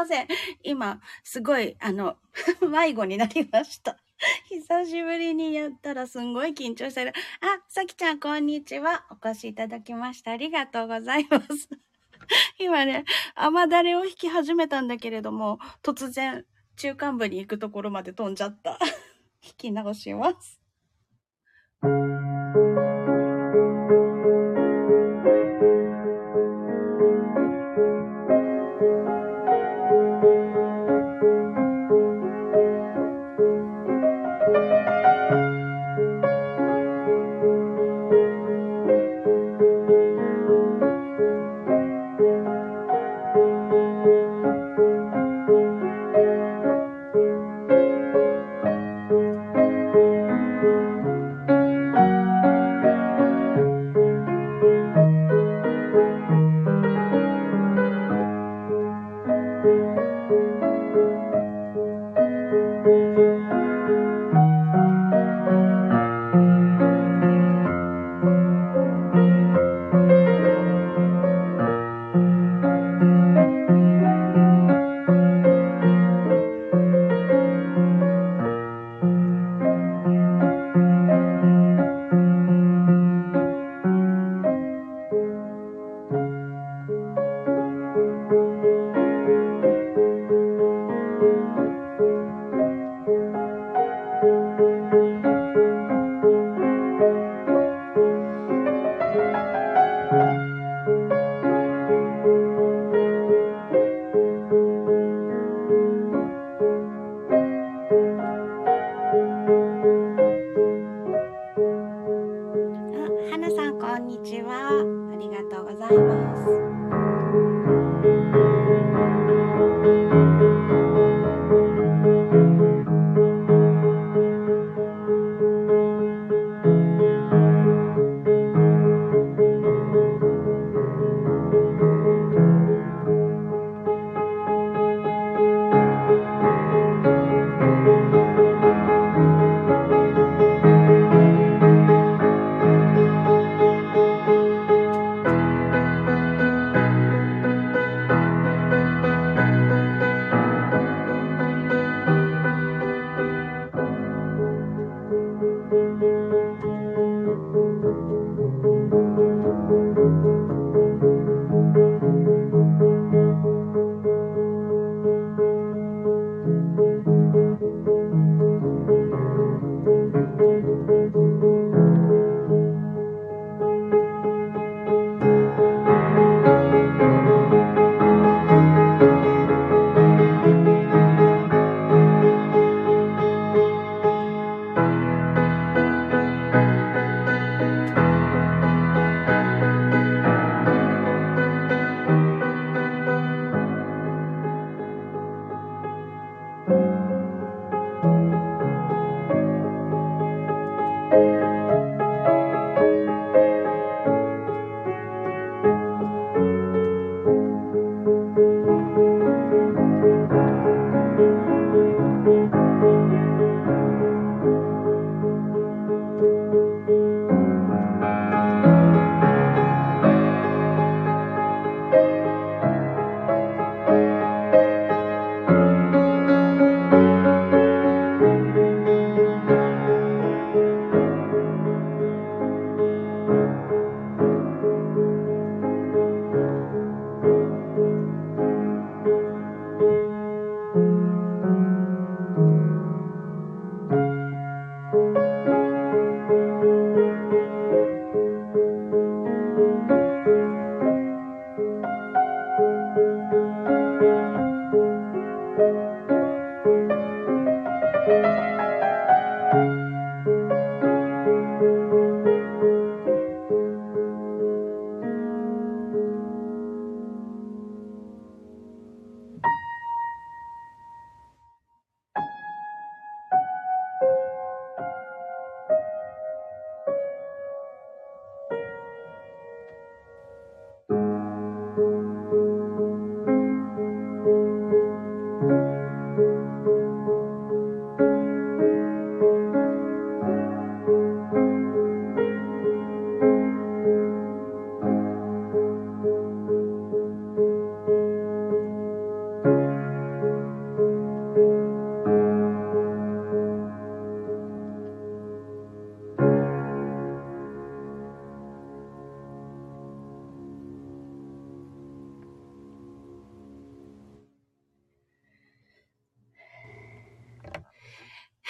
ません。今、すごい、あの、迷子になりました。久しぶりにやったらすんごい緊張してる。あ、さきちゃん、こんにちは。お越しいただきました。ありがとうございます。今ね、雨だれを引き始めたんだけれども、突然、中間部に行くところまで飛んじゃった。引き直します。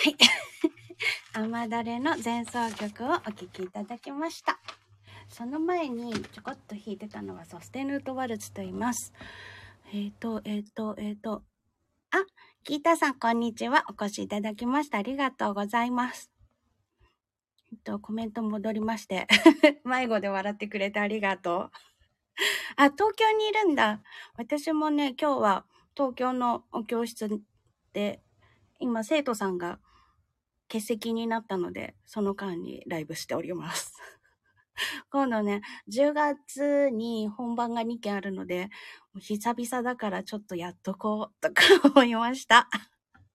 はい。甘だれの前奏曲をお聴きいただきました。その前にちょこっと弾いてたのはソステヌートワルツと言います。えっ、ー、と、えっ、ー、と、えっ、ー、と、あ、ギータさんこんにちは。お越しいただきました。ありがとうございます。えっと、コメント戻りまして。迷子で笑ってくれてありがとう。あ、東京にいるんだ。私もね、今日は東京のお教室で、今生徒さんが欠席になったので、その間にライブしております。今度ね、10月に本番が2件あるので、久々だからちょっとやっとこうとか思いました。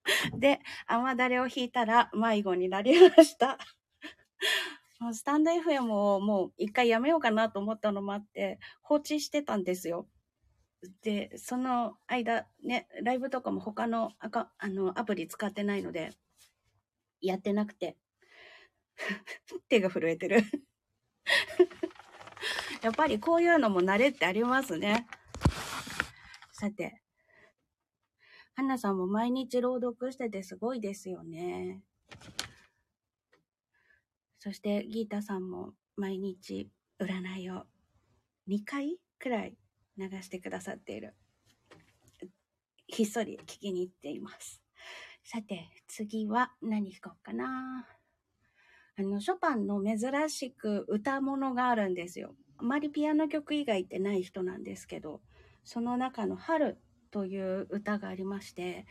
で、甘だれを引いたら迷子になりました。もうスタンド FM をもう一回やめようかなと思ったのもあって、放置してたんですよ。で、その間、ね、ライブとかも他のアカあのアプリ使ってないので、やってなくて。手が震えてる やっぱりこういうのも慣れってありますね。さて。花さんも毎日朗読しててすごいですよね。そしてギータさんも毎日占いを2回くらい流してくださっている。ひっそり聞きに行っています。さて、次は何弾こうかな。あの、ショパンの珍しく歌物があるんですよ。あまりピアノ曲以外ってない人なんですけど、その中の春という歌がありまして、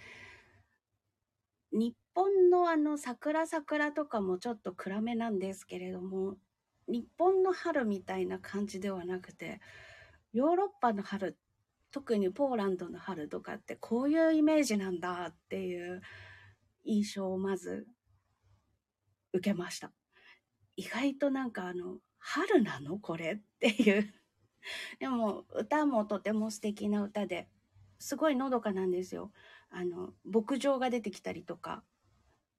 日本のあの桜桜とかもちょっと暗めなんですけれども、日本の春みたいな感じではなくて、ヨーロッパの春特にポーランドの春とかってこういうイメージなんだっていう印象をまず受けました。意外となんかあの、春なのこれっていう でも歌もとても素敵な歌で、すごいのどかなんですよ。あの、牧場が出てきたりとか、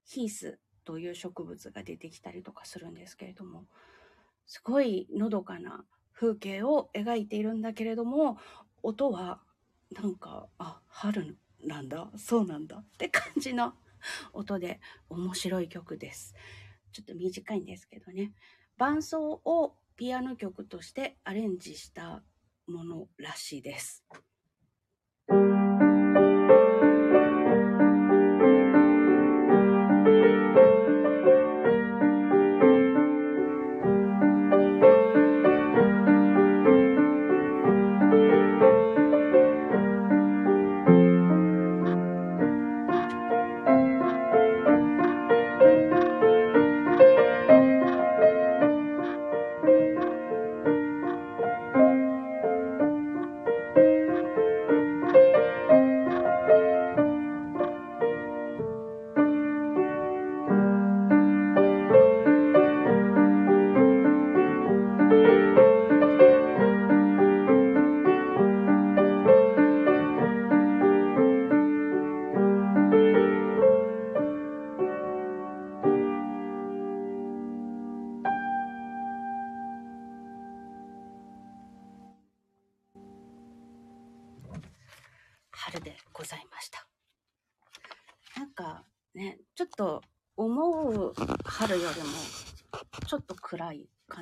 ヒースという植物が出てきたりとかするんですけれども、すごいのどかな風景を描いているんだけれども、音はなんか、あ、春なんだ、そうなんだって感じの音で面白い曲です。ちょっと短いんですけどね。伴奏をピアノ曲としてアレンジしたものらしいです。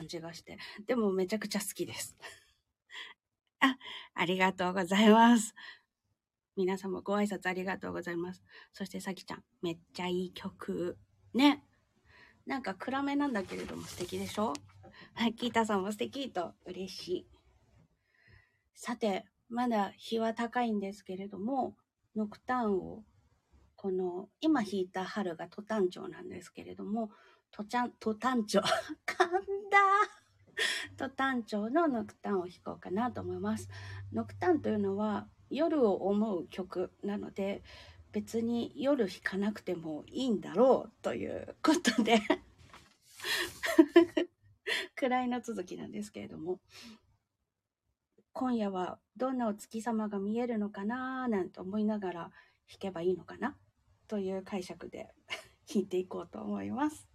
感じがして、でもめちゃくちゃ好きです。あ、ありがとうございます。皆様ご挨拶ありがとうございます。そしてさきちゃん、めっちゃいい曲。ね。なんか暗めなんだけれども素敵でしょ？はい、キータさんも素敵と嬉しい。さて、まだ日は高いんですけれども、ノクターンを、この、今弾いた春がトタン調なんですけれども、トちゃん、トタンチョ。噛んだトタンチョのノクタンを弾こうかなと思います。ノクタンというのは夜を思う曲なので、別に夜弾かなくてもいいんだろうということで 暗いの続きなんですけれども、今夜はどんなお月様が見えるのかななんて思いながら弾けばいいのかなという解釈で 弾いていこうと思います。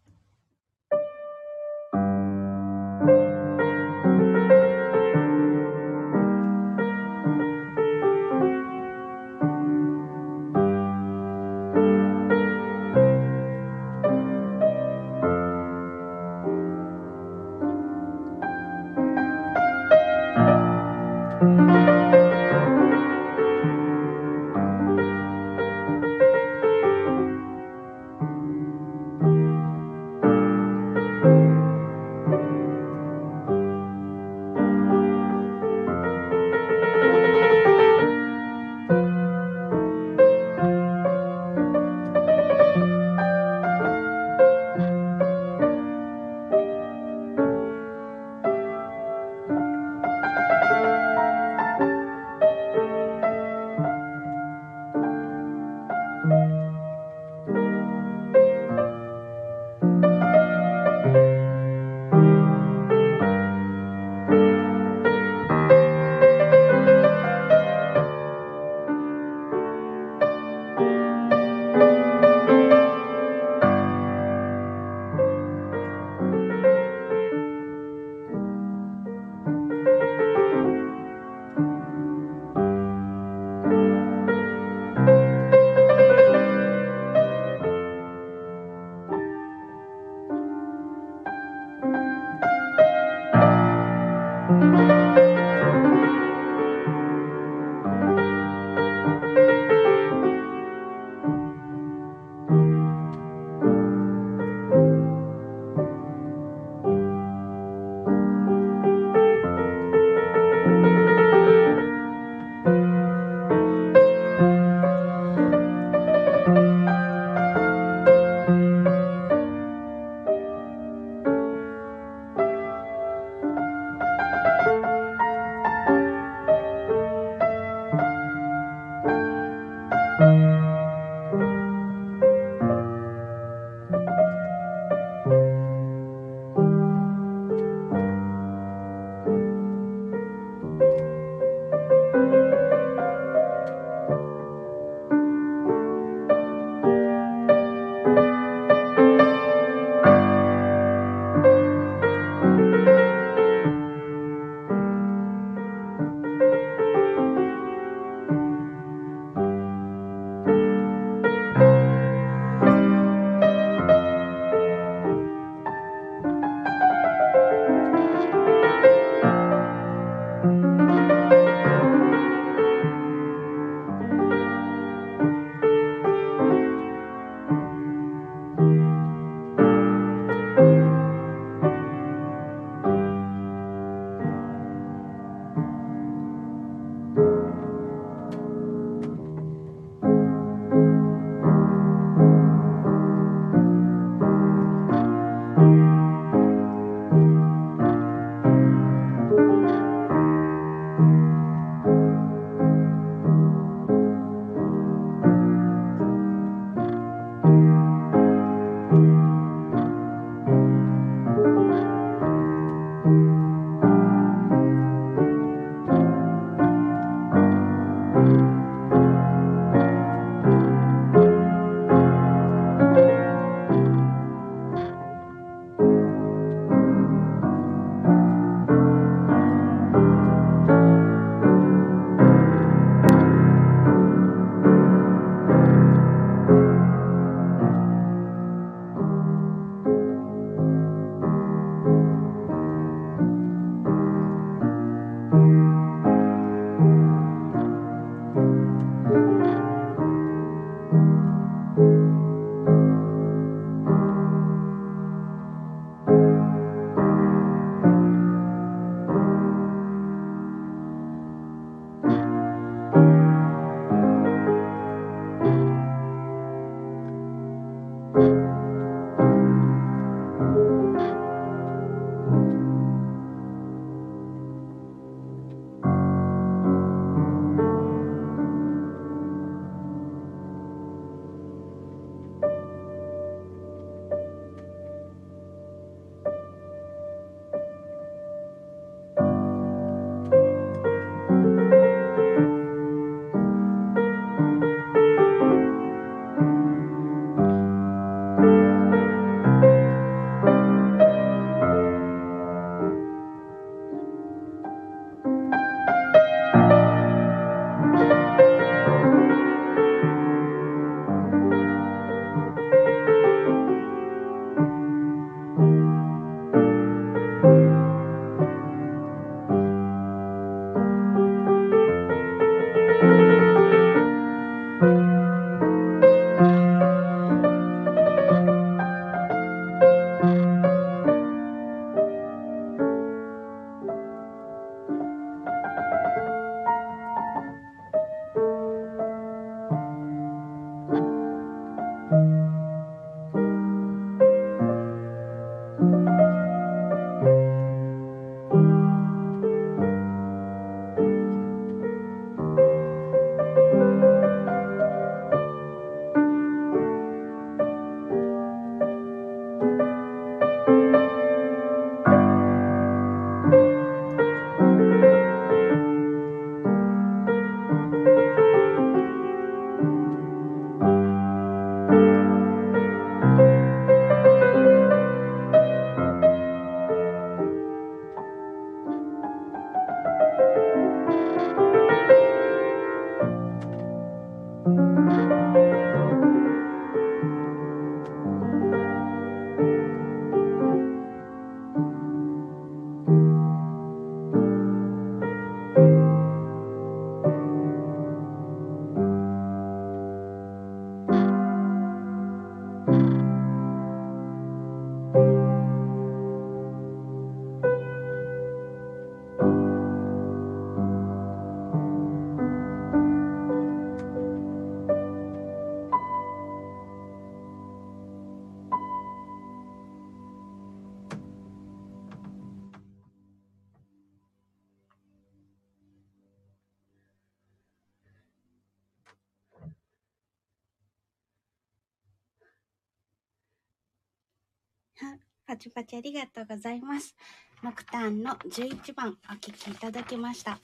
パチパチありがとうございます。ノクターンの11番お聴きいただきました。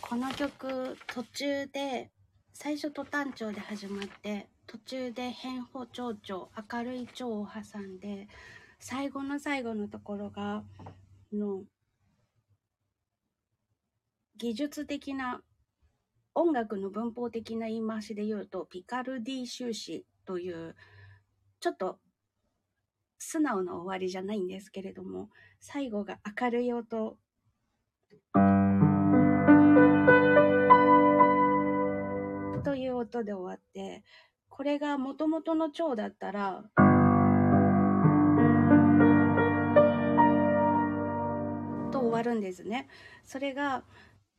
この曲途中で最初トタン調で始まって途中で変歩長調明るい調を挟んで最後の最後のところがの技術的な音楽の文法的な言い回しで言うとピカルディ修士というちょっと素直な終わりじゃないんですけれども最後が明るい音という音で終わってこれが元々の蝶だったらと終わるんですね。それが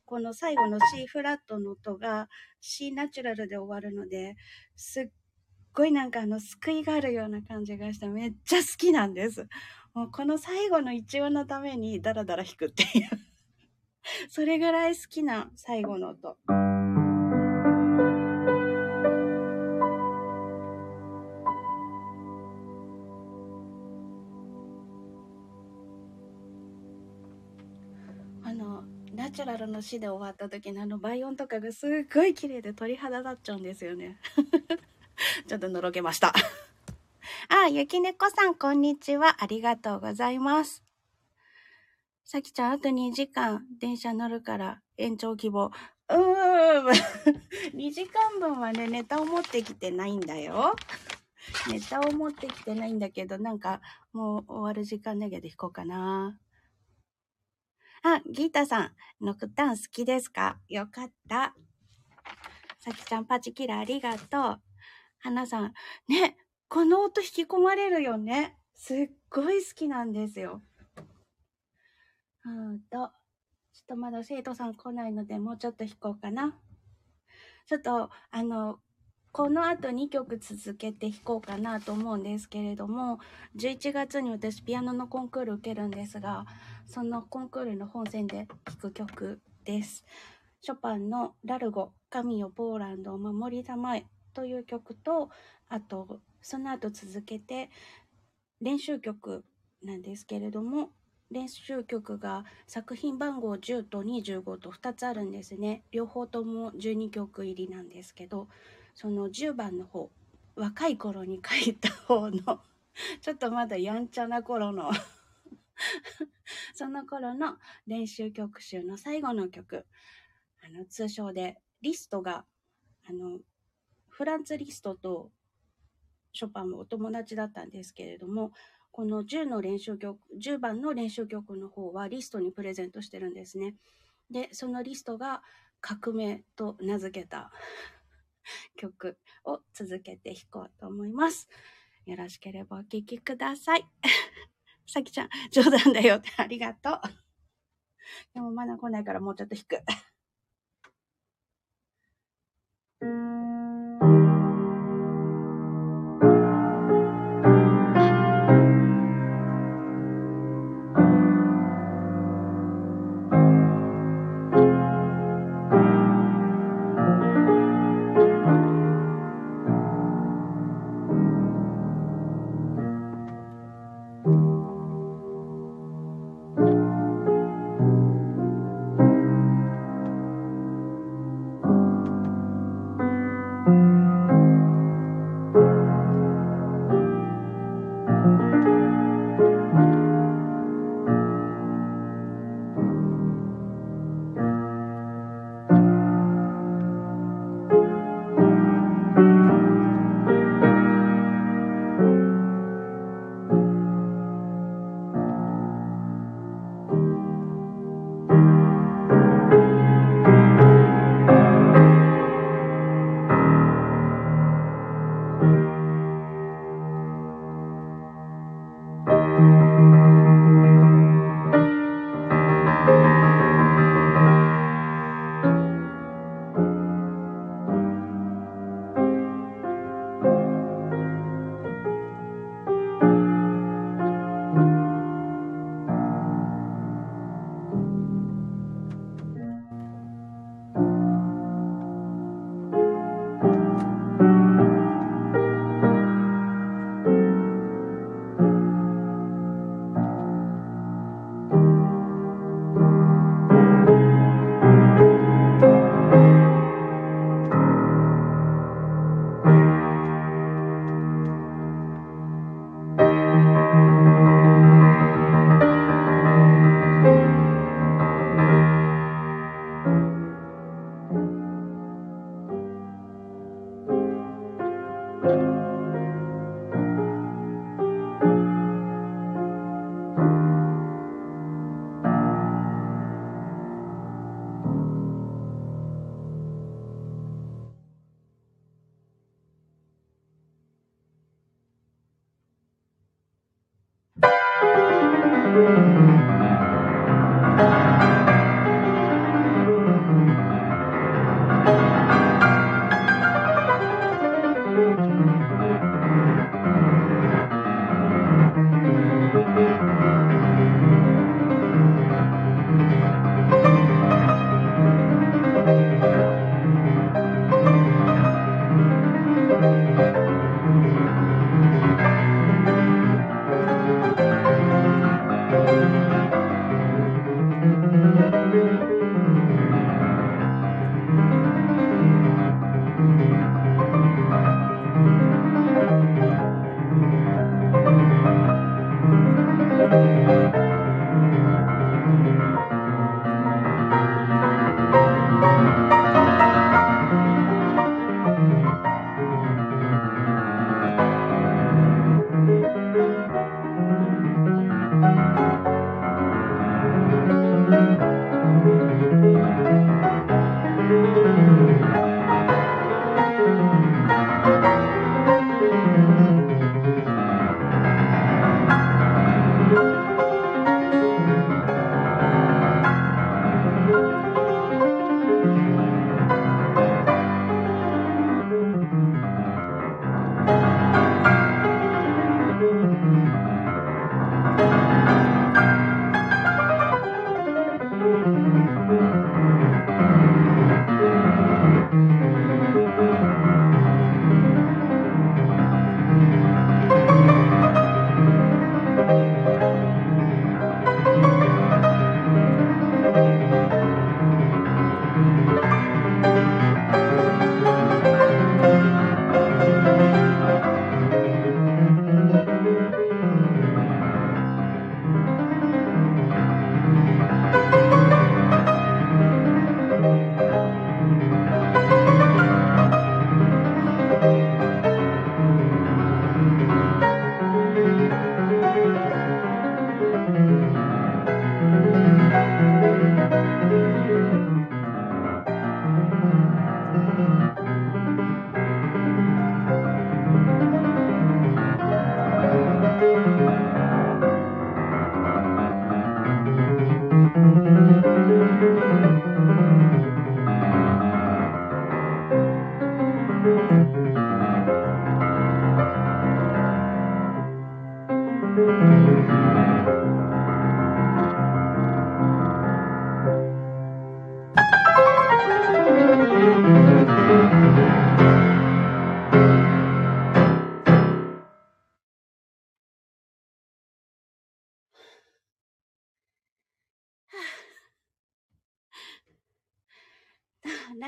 この最後の C フラットの音が C ナチュラルで終わるので、すっごいなんかあの救いがあるような感じがしてめっちゃ好きなんです。もうこの最後の一音のためにダラダラ弾くっていうそれぐらい好きな最後の音。ナチュラルの死で終わった時のあの倍音とかがすっごい綺麗で鳥肌立っちゃうんですよね。ちょっとのろけました。あ、ゆきねこさん、こんにちは。ありがとうございます。さきちゃん、あと2時間電車乗るから延長希望。うーん。2時間分はね、ネタを持ってきてないんだよ。ネタを持ってきてないんだけど、なんかもう終わる時間だけで弾こうかな。あ、ギータさん、ノクターン好きですか？よかった。さきちゃん、パチキラありがとう。花さん、ね、この音引き込まれるよね。すっごい好きなんですよ。うんと、ちょっとまだ生徒さん来ないので、もうちょっと弾こうかな。ちょっと、あの、この後2曲続けて弾こうかなと思うんですけれども、11月に私ピアノのコンクール受けるんですが、そのコンクールの本戦で弾く曲です。ショパンのラルゴ、神よポーランドを守りたまえという曲と、あと、その後続けて練習曲なんですけれども、練習曲が作品番号10と25と2つあるんですね。両方とも12曲入りなんですけど、その10番の方若い頃に書いた方の ちょっとまだやんちゃな頃の その頃の練習曲集の最後の曲あの通称でリストがあのフランツ・リストとショパンもお友達だったんですけれどもこの10の練習曲10番の練習曲の方はリストにプレゼントしてるんですねでそのリストが革命と名付けた 曲を続けて弾こうと思います。よろしければお聴きください。さきちゃん、冗談だよってありがとう。でもまだ来ないからもうちょっと弾く。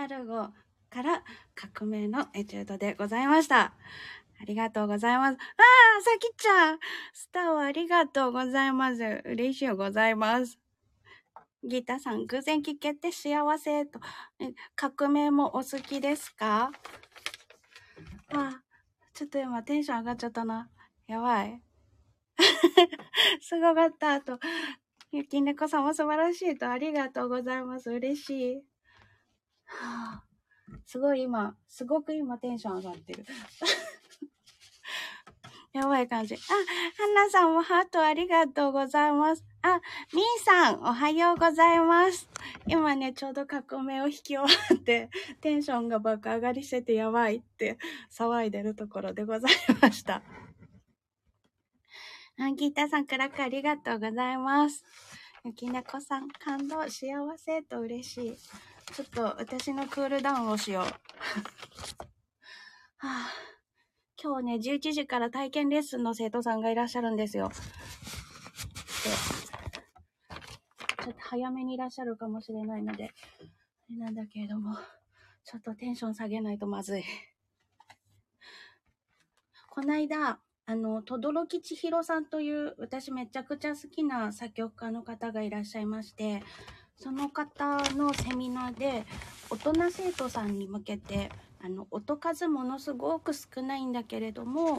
ナルゴから革命のエチュードでございました。ありがとうございます。ああ、さきちゃんスターをありがとうございます。嬉しいございます。ギターさん、偶然聞けて幸せと。革命もお好きですか？あ、ちょっと今テンション上がっちゃったな。やばい。すごかったと。ゆきねこさんも素晴らしいと。ありがとうございます。嬉しい。すごい今、すごく今テンション上がってる。やばい感じ。あ、はなさんもハートありがとうございます。あ、みーさん、おはようございます。今ね、ちょうど革命を引き終わって、テンションが爆上がりしててやばいって騒いでるところでございました。あ、ギータさん、クラックありがとうございます。ゆきねこさん、感動、幸せと嬉しい。ちょっと私のクールダウンをしよう。はあ今日ね、11時から体験レッスンの生徒さんがいらっしゃるんですよ。ちょっと早めにいらっしゃるかもしれないので、あれなんだけれども、ちょっとテンション下げないとまずい。こないだ、あの、とどろきちひろさんという、私めちゃくちゃ好きな作曲家の方がいらっしゃいまして、その方のセミナーで、大人生徒さんに向けて、あの音数ものすごく少ないんだけれども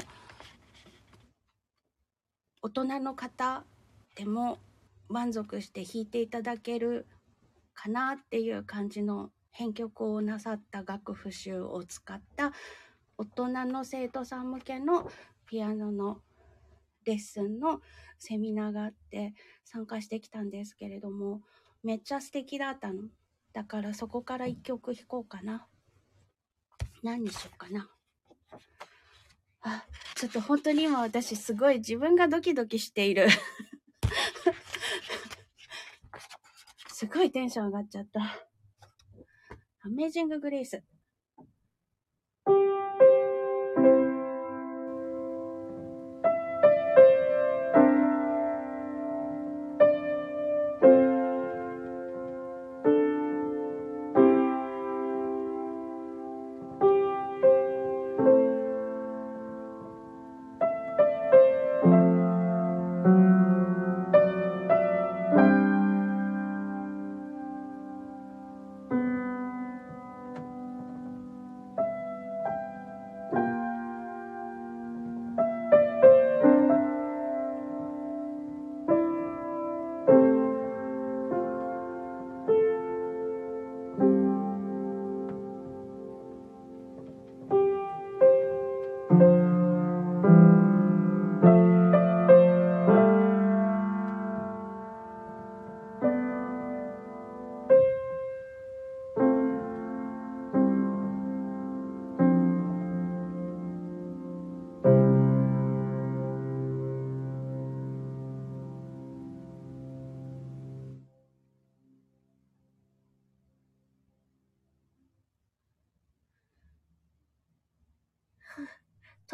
大人の方でも満足して弾いていただけるかなっていう感じの編曲をなさった楽譜集を使った大人の生徒さん向けのピアノのレッスンのセミナーがあって参加してきたんですけれどもめっちゃ素敵だったのだからそこから一曲弾こうかな。何にしようかな。あ、ちょっと本当に今私すごい自分がドキドキしている。すごいテンション上がっちゃった。アメージンググレイス。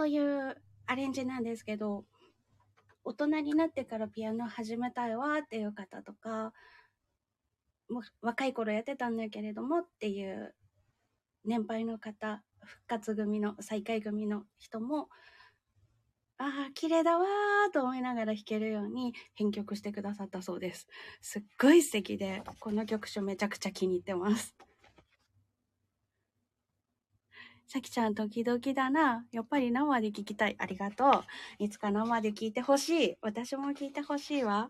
というアレンジなんですけど、大人になってからピアノ始めたいわっていう方とか、もう若い頃やってたんだけれどもっていう年配の方、復活組の、再開組の人も、ああ、綺麗だわーと思いながら弾けるように編曲してくださったそうです。すっごい素敵で、この曲書めちゃくちゃ気に入ってます。さきちゃん、時々だな。やっぱり生で聞きたい。ありがとう。いつか生で聞いてほしい。私も聞いてほしいわ。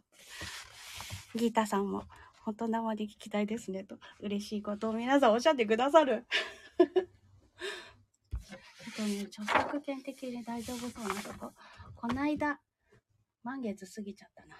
ギータさんも、本当生で聞きたいですね。と、嬉しいことを皆さんおっしゃってくださる。ちょっとね、著作権的に大丈夫そうなとこ。こないだ、満月過ぎちゃったな。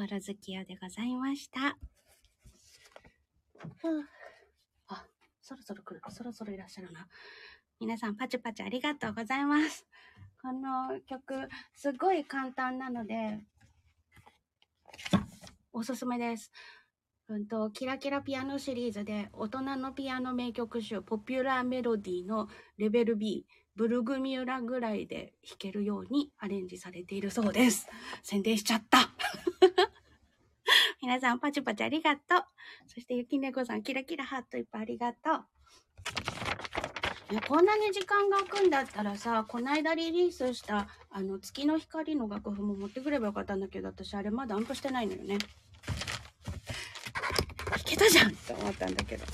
フォロ好きよでございました。あ、そろそろ来る。そろそろいらっしゃるな。皆さん、パチパチありがとうございます。この曲、すごい簡単なので、おすすめです。うんと、キラキラピアノシリーズで、大人のピアノ名曲集、ポピュラーメロディーのレベル B、ブルグミュラぐらいで弾けるようにアレンジされているそうです。宣伝しちゃった。皆さん、パチパチありがとう。そして、ゆきねこさん、キラキラハートいっぱいありがとう。いや、こんなに時間が空くんだったらさ、こないだリリースした、あの、月の光の楽譜も持ってくればよかったんだけど、私あれまだアンプしてないのよね。いけたじゃんって思ったんだけど。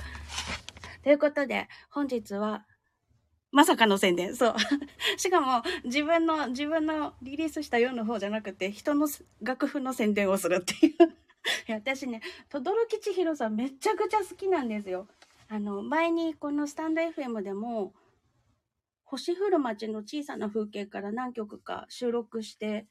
ということで、本日は、まさかの宣伝。そう。しかも、自分の、自分のリリースしたような方じゃなくて、人の楽譜の宣伝をするっていう。いや、私ね、轟千尋さんめちゃくちゃ好きなんですよ。あの、前にこのスタンド FM でも、星降る街の小さな風景から何曲か収録して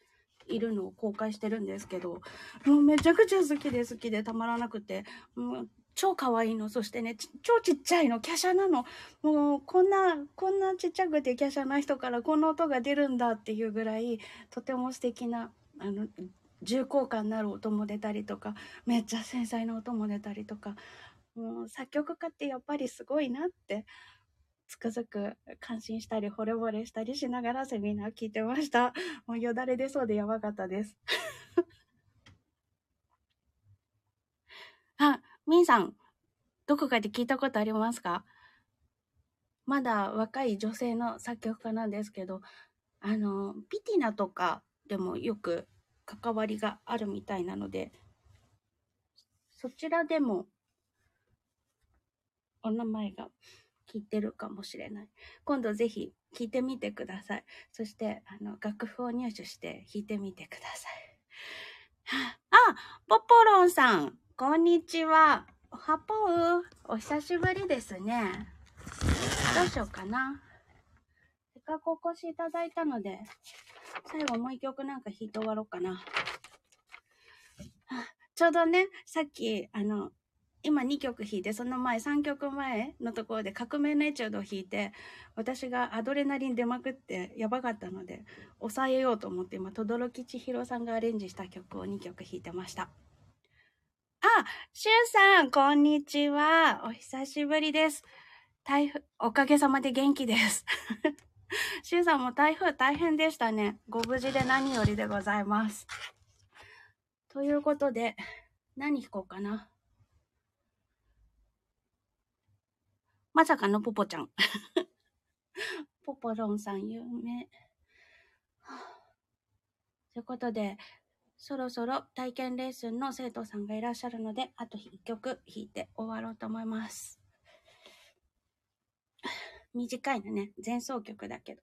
いるのを公開してるんですけど、もうめちゃくちゃ好きで好きでたまらなくて、もう超可愛いの。そしてね、超ちっちゃいの。華奢なの。もう、こんな、こんなちっちゃくて華奢な人からこんな音が出るんだっていうぐらい、とても素敵な、あの、重厚感のある音も出たりとか、めっちゃ繊細な音も出たりとか、もう作曲家ってやっぱりすごいなってつくづく感心したり、惚れ惚れしたりしながらセミナー聞いてました。もうよだれ出そうでやばかったです。あ、みんさん、どこかで聞いたことありますか？まだ若い女性の作曲家なんですけど、あの、ピティナとかでもよく関わりがあるみたいなので、そちらでもお名前が聞いてるかもしれない。今度ぜひ聞いてみてください。そして、あの、楽譜を入手して弾いてみてください。あ、ポポロンさん、こんにちは。ハポウ、お久しぶりですね。どうしようかな。せっかくお越しいただいたので、最後もう一曲なんか弾いて終わろうかな。ちょうどね、さっき、あの、今2曲弾いて、その前、3曲前のところで革命のエチュードを弾いて、私がアドレナリン出まくってやばかったので、抑えようと思って今、轟千尋さんがアレンジした曲を2曲弾いてました。あ、シュウさん、こんにちは。お久しぶりです。台風、おかげさまで元気です。シュウさんも台風大変でしたね。ご無事で何よりでございます。ということで、何弾こうかな。まさかのポポちゃん。ポポロンさん有名。ということで、そろそろ体験レッスンの生徒さんがいらっしゃるので、あと1曲弾いて終わろうと思います。短いのね、前奏曲だけど。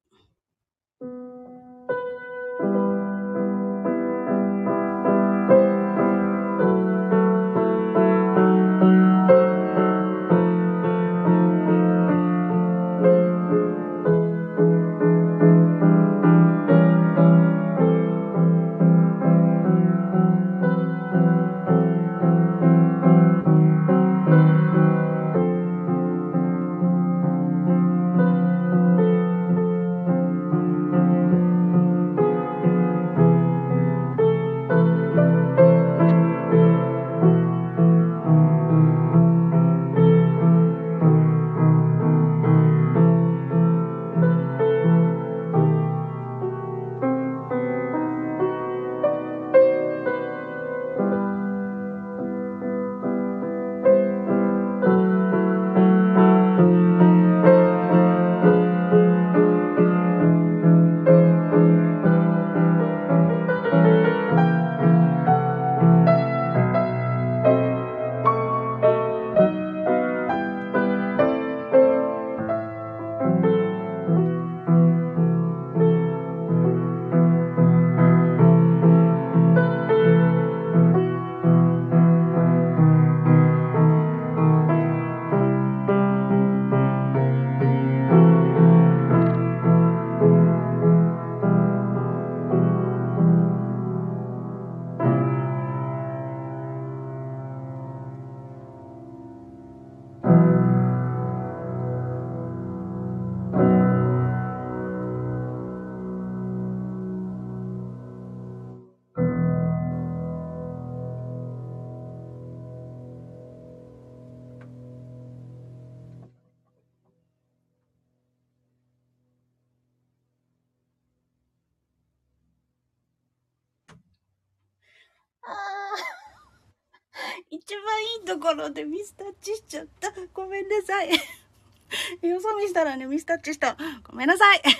ろでミスタッチしちゃった。ごめんなさい。よそ見したらね、ミスタッチした。ごめんなさい。あ、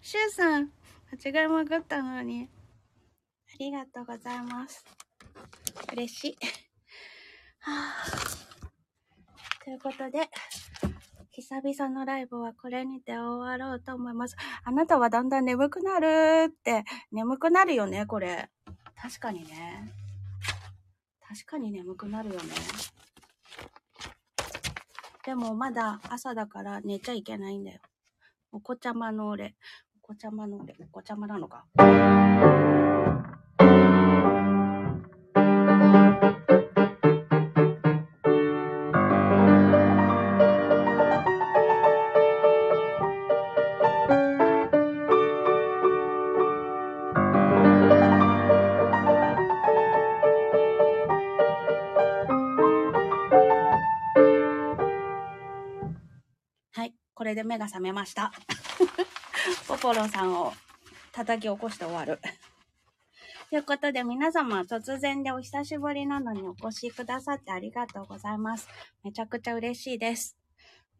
シュウさん。間違いまくったのに。ありがとうございます。嬉しい。はあ、ということで、久々のライブはこれにて終わろうと思います。あなたはだんだん眠くなるって、眠くなるよね、これ。確かにね。確かに眠くなるよね。でもまだ朝だから寝ちゃいけないんだよ。お子ちゃまの俺。お子ちゃまの俺。お子ちゃまなのか。れで目が覚めました。ポポロさんを叩き起こして終わる。ということで皆様突然でお久しぶりなのにお越しくださってありがとうございます。めちゃくちゃ嬉しいです。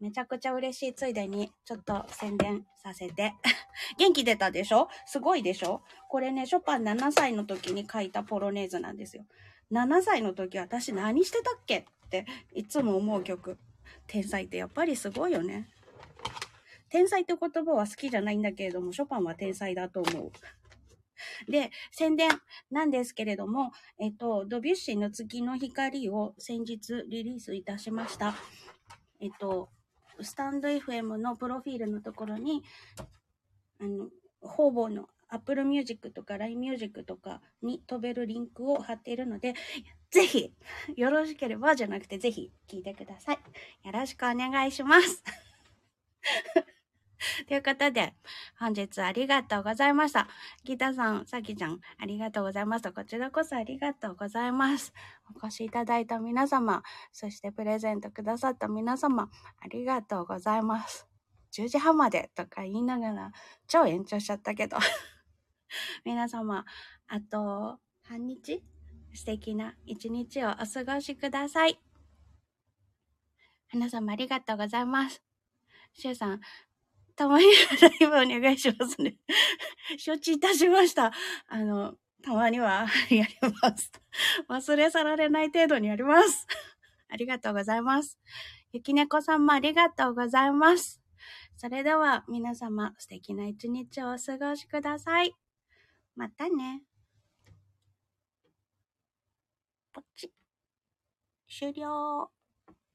めちゃくちゃ嬉しいついでにちょっと宣伝させて。元気出たでしょ？すごいでしょ？これね、ショパン7歳の時に書いたポロネーズなんですよ。7歳の時私何してたっけっていつも思う曲。天才ってやっぱりすごいよね。天才って言葉は好きじゃないんだけれども、ショパンは天才だと思う。で、宣伝なんですけれども、えっと、ドビュッシーの月の光を先日リリースいたしました。えっと、スタンド FM のプロフィールのところに、あの、方々の Apple Music とか LINE Music とかに飛べるリンクを貼っているので、ぜひ、よろしければじゃなくてぜひ聞いてください。よろしくお願いします。ということで、本日ありがとうございました。ギタさん、さきちゃん、ありがとうございます。こちらこそありがとうございます。お越しいただいた皆様、そしてプレゼントくださった皆様、ありがとうございます。10時半までとか言いながら、超延長しちゃったけど。皆様、あと、半日素敵な一日をお過ごしください。皆様ありがとうございます。シュウさん、たまにはライブお願いしますね。承知いたしました。あの、たまにはやります。忘れ去られない程度にやります。ありがとうございます。ゆきねこさんもありがとうございます。それでは皆様素敵な一日をお過ごしください。またね。ポチ。終了。